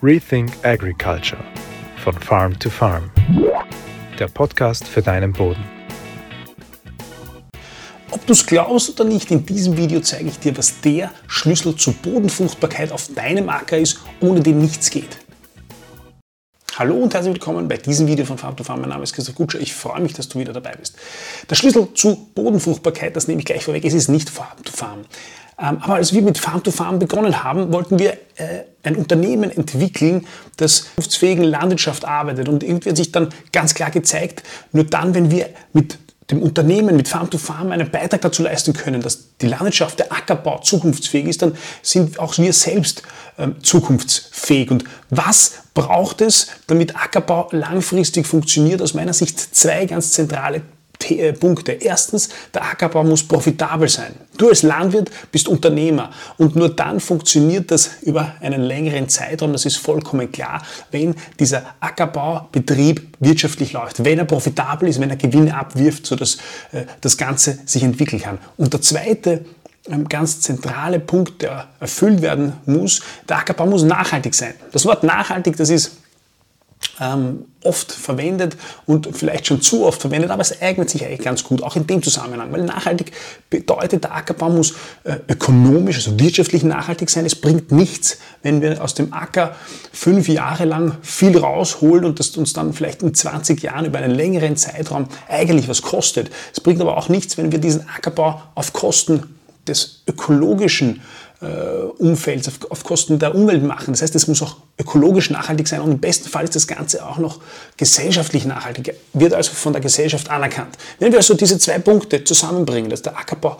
Rethink Agriculture von Farm to Farm. Der Podcast für deinen Boden. Ob du es glaubst oder nicht, in diesem Video zeige ich dir, was der Schlüssel zur Bodenfruchtbarkeit auf deinem Acker ist, ohne den nichts geht. Hallo und herzlich willkommen bei diesem Video von Farm to Farm. Mein Name ist Christoph Gutscher. Ich freue mich, dass du wieder dabei bist. Der Schlüssel zu Bodenfruchtbarkeit, das nehme ich gleich vorweg, es ist nicht Farm to Farm. Ähm, aber als wir mit Farm to Farm begonnen haben, wollten wir äh, ein Unternehmen entwickeln, das zukunftsfähigen Landwirtschaft arbeitet. Und irgendwie hat sich dann ganz klar gezeigt, nur dann, wenn wir mit dem Unternehmen mit Farm to Farm einen Beitrag dazu leisten können, dass die Landwirtschaft, der Ackerbau zukunftsfähig ist, dann sind auch wir selbst ähm, zukunftsfähig. Und was braucht es, damit Ackerbau langfristig funktioniert? Aus meiner Sicht zwei ganz zentrale Punkte. Erstens, der Ackerbau muss profitabel sein. Du als Landwirt bist Unternehmer und nur dann funktioniert das über einen längeren Zeitraum, das ist vollkommen klar, wenn dieser Ackerbaubetrieb wirtschaftlich läuft, wenn er profitabel ist, wenn er Gewinne abwirft, sodass äh, das Ganze sich entwickeln kann. Und der zweite ähm, ganz zentrale Punkt, der erfüllt werden muss, der Ackerbau muss nachhaltig sein. Das Wort nachhaltig, das ist ähm, oft verwendet und vielleicht schon zu oft verwendet, aber es eignet sich eigentlich ganz gut, auch in dem Zusammenhang, weil nachhaltig bedeutet, der Ackerbau muss äh, ökonomisch, also wirtschaftlich nachhaltig sein. Es bringt nichts, wenn wir aus dem Acker fünf Jahre lang viel rausholen und das uns dann vielleicht in 20 Jahren über einen längeren Zeitraum eigentlich was kostet. Es bringt aber auch nichts, wenn wir diesen Ackerbau auf Kosten des ökologischen äh, Umfelds, auf, auf, Kosten der Umwelt machen. Das heißt, es muss auch ökologisch nachhaltig sein und im besten Fall ist das Ganze auch noch gesellschaftlich nachhaltig, wird also von der Gesellschaft anerkannt. Wenn wir also diese zwei Punkte zusammenbringen, dass der Ackerbau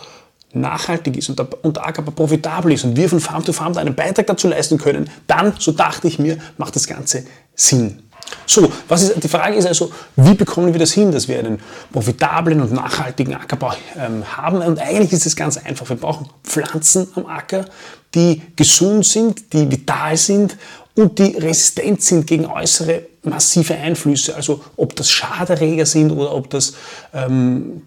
nachhaltig ist und der, und der Ackerbau profitabel ist und wir von Farm to Farm da einen Beitrag dazu leisten können, dann, so dachte ich mir, macht das Ganze Sinn. So, was ist, die Frage ist also, wie bekommen wir das hin, dass wir einen profitablen und nachhaltigen Ackerbau ähm, haben? Und eigentlich ist es ganz einfach. Wir brauchen Pflanzen am Acker, die gesund sind, die vital sind und die resistent sind gegen äußere massive Einflüsse. Also ob das Schaderreger sind oder ob das ähm,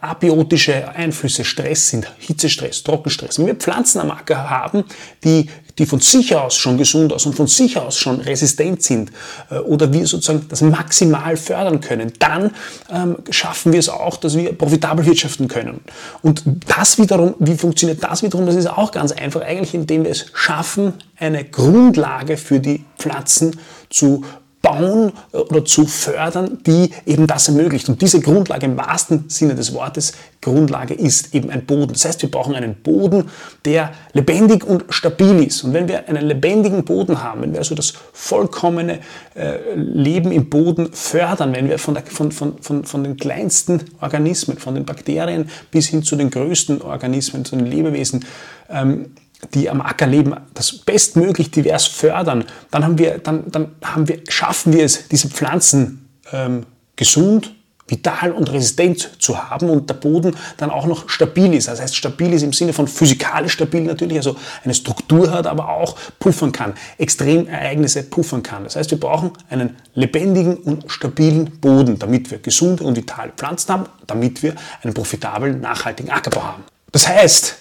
abiotische Einflüsse, Stress sind, Hitzestress, Trockenstress. Wenn wir Pflanzen am Acker haben, die, die von sich aus schon gesund aus und von sich aus schon resistent sind äh, oder wir sozusagen das maximal fördern können, dann ähm, schaffen wir es auch, dass wir profitabel wirtschaften können. Und das wiederum, wie funktioniert das wiederum? Das ist auch ganz einfach, eigentlich indem wir es schaffen, eine Grundlage für die Pflanzen zu bauen oder zu fördern, die eben das ermöglicht. Und diese Grundlage im wahrsten Sinne des Wortes, Grundlage ist eben ein Boden. Das heißt, wir brauchen einen Boden, der lebendig und stabil ist. Und wenn wir einen lebendigen Boden haben, wenn wir also das vollkommene äh, Leben im Boden fördern, wenn wir von, der, von, von, von, von den kleinsten Organismen, von den Bakterien bis hin zu den größten Organismen, zu den Lebewesen, ähm, die am Acker leben, das bestmöglich divers fördern, dann, haben wir, dann, dann haben wir, schaffen wir es, diese Pflanzen ähm, gesund, vital und resistent zu haben und der Boden dann auch noch stabil ist. Das heißt, stabil ist im Sinne von physikalisch stabil natürlich, also eine Struktur hat, aber auch puffern kann, Extremereignisse puffern kann. Das heißt, wir brauchen einen lebendigen und stabilen Boden, damit wir gesunde und vitale Pflanzen haben, damit wir einen profitablen, nachhaltigen Ackerbau haben. Das heißt,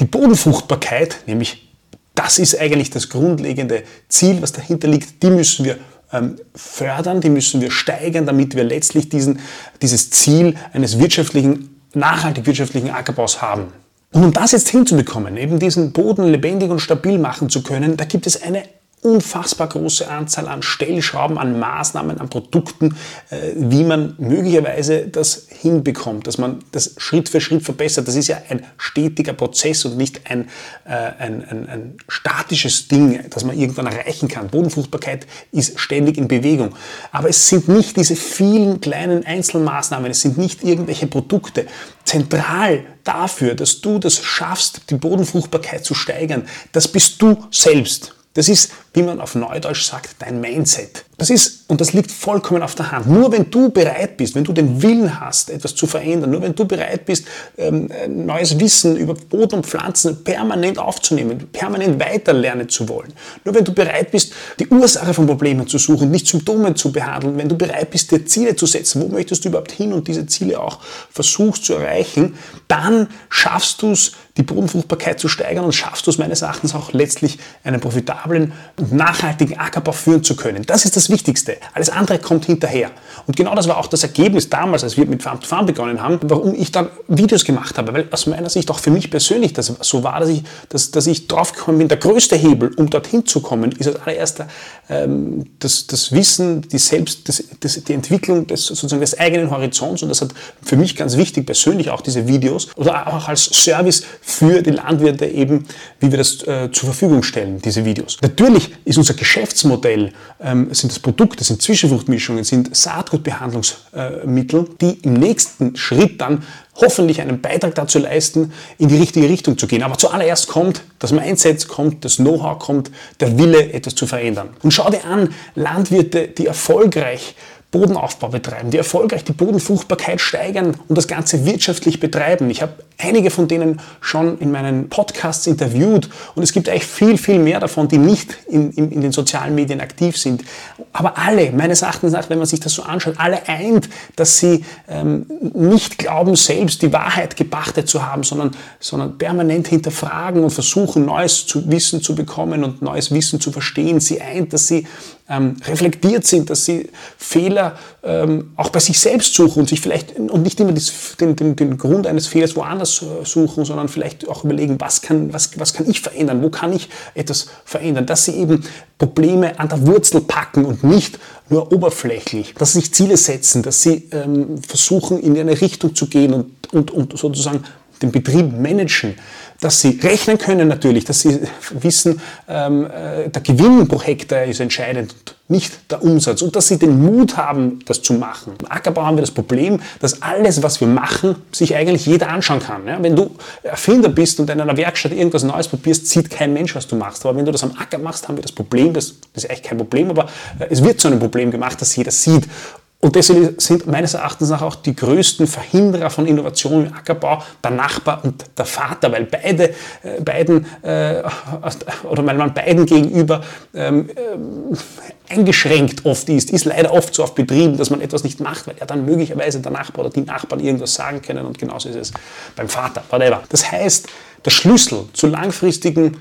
die Bodenfruchtbarkeit, nämlich das ist eigentlich das grundlegende Ziel, was dahinter liegt, die müssen wir ähm, fördern, die müssen wir steigern, damit wir letztlich diesen, dieses Ziel eines wirtschaftlichen, nachhaltig wirtschaftlichen Ackerbaus haben. Und um das jetzt hinzubekommen, eben diesen Boden lebendig und stabil machen zu können, da gibt es eine unfassbar große Anzahl an Stellschrauben, an Maßnahmen, an Produkten, äh, wie man möglicherweise das hinbekommt, dass man das Schritt für Schritt verbessert. Das ist ja ein stetiger Prozess und nicht ein, äh, ein, ein, ein statisches Ding, das man irgendwann erreichen kann. Bodenfruchtbarkeit ist ständig in Bewegung. Aber es sind nicht diese vielen kleinen Einzelmaßnahmen, es sind nicht irgendwelche Produkte. Zentral dafür, dass du das schaffst, die Bodenfruchtbarkeit zu steigern, das bist du selbst. Das ist, wie man auf Neudeutsch sagt, dein Mindset. Das ist, und das liegt vollkommen auf der Hand. Nur wenn du bereit bist, wenn du den Willen hast, etwas zu verändern, nur wenn du bereit bist, ähm, neues Wissen über Boden und Pflanzen permanent aufzunehmen, permanent weiterlernen zu wollen, nur wenn du bereit bist, die Ursache von Problemen zu suchen, nicht Symptome zu behandeln, wenn du bereit bist, dir Ziele zu setzen, wo möchtest du überhaupt hin und diese Ziele auch versuchst zu erreichen, dann schaffst du es, die Bodenfruchtbarkeit zu steigern und schaffst du es meines Erachtens auch letztlich einen profitablen und nachhaltigen Ackerbau führen zu können. Das ist das Wichtigste. Alles andere kommt hinterher. Und genau das war auch das Ergebnis damals, als wir mit Farm to Farm begonnen haben, warum ich dann Videos gemacht habe. Weil aus meiner Sicht auch für mich persönlich das so war, dass ich, dass, dass ich draufgekommen bin, der größte Hebel, um dorthin zu kommen, ist als allererster ähm, das, das Wissen, die Selbst, das, das, die Entwicklung des, sozusagen des eigenen Horizonts. Und das hat für mich ganz wichtig persönlich auch diese Videos oder auch als Service für die Landwirte eben, wie wir das äh, zur Verfügung stellen, diese Videos. Natürlich ist unser Geschäftsmodell, ähm, sind das Produkte, sind Zwischenfruchtmischungen, sind Saatgutbehandlungsmittel, die im nächsten Schritt dann hoffentlich einen Beitrag dazu leisten, in die richtige Richtung zu gehen. Aber zuallererst kommt das Mindset, kommt das Know-how, kommt der Wille, etwas zu verändern. Und schau dir an, Landwirte, die erfolgreich Bodenaufbau betreiben, die erfolgreich die Bodenfruchtbarkeit steigern und das Ganze wirtschaftlich betreiben. Ich habe einige von denen schon in meinen Podcasts interviewt und es gibt eigentlich viel, viel mehr davon, die nicht in, in, in den sozialen Medien aktiv sind. Aber alle, meines Erachtens nach, wenn man sich das so anschaut, alle eint, dass sie ähm, nicht glauben, selbst die Wahrheit gepachtet zu haben, sondern, sondern permanent hinterfragen und versuchen, neues zu Wissen zu bekommen und neues Wissen zu verstehen. Sie eint, dass sie ähm, reflektiert sind, dass sie Fehler ähm, auch bei sich selbst suchen und sich vielleicht und nicht immer das, den, den, den Grund eines Fehlers woanders suchen, sondern vielleicht auch überlegen, was kann, was, was kann ich verändern, wo kann ich etwas verändern, dass sie eben Probleme an der Wurzel packen und nicht nur oberflächlich, dass sie sich Ziele setzen, dass sie ähm, versuchen, in eine Richtung zu gehen und, und, und sozusagen den Betrieb managen, dass sie rechnen können natürlich, dass sie wissen, ähm, äh, der Gewinn pro Hektar ist entscheidend, nicht der Umsatz und dass sie den Mut haben, das zu machen. Im Ackerbau haben wir das Problem, dass alles, was wir machen, sich eigentlich jeder anschauen kann. Ja? Wenn du Erfinder bist und in einer Werkstatt irgendwas Neues probierst, sieht kein Mensch, was du machst. Aber wenn du das am Acker machst, haben wir das Problem, das, das ist eigentlich kein Problem, aber äh, es wird zu einem Problem gemacht, dass jeder sieht. Und deswegen sind meines Erachtens auch die größten Verhinderer von Innovation im Ackerbau der Nachbar und der Vater, weil beide, äh, beiden, äh, oder weil man beiden gegenüber ähm, äh, eingeschränkt oft ist, ist leider oft so auf Betrieben, dass man etwas nicht macht, weil ja dann möglicherweise der Nachbar oder die Nachbarn irgendwas sagen können und genauso ist es beim Vater, whatever. Das heißt, der Schlüssel zu langfristigen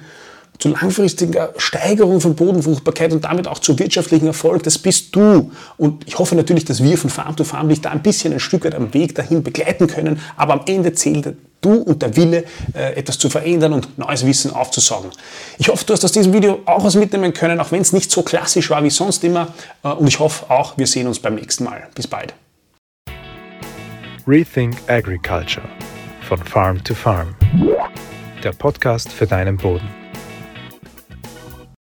zu langfristiger Steigerung von Bodenfruchtbarkeit und damit auch zu wirtschaftlichen Erfolg, das bist du. Und ich hoffe natürlich, dass wir von Farm to Farm dich da ein bisschen ein Stück weit am Weg dahin begleiten können, aber am Ende zählt du und der Wille, äh, etwas zu verändern und neues Wissen aufzusaugen. Ich hoffe, du hast aus diesem Video auch was mitnehmen können, auch wenn es nicht so klassisch war wie sonst immer. Äh, und ich hoffe auch, wir sehen uns beim nächsten Mal. Bis bald. Rethink Agriculture von Farm to Farm. Der Podcast für deinen Boden.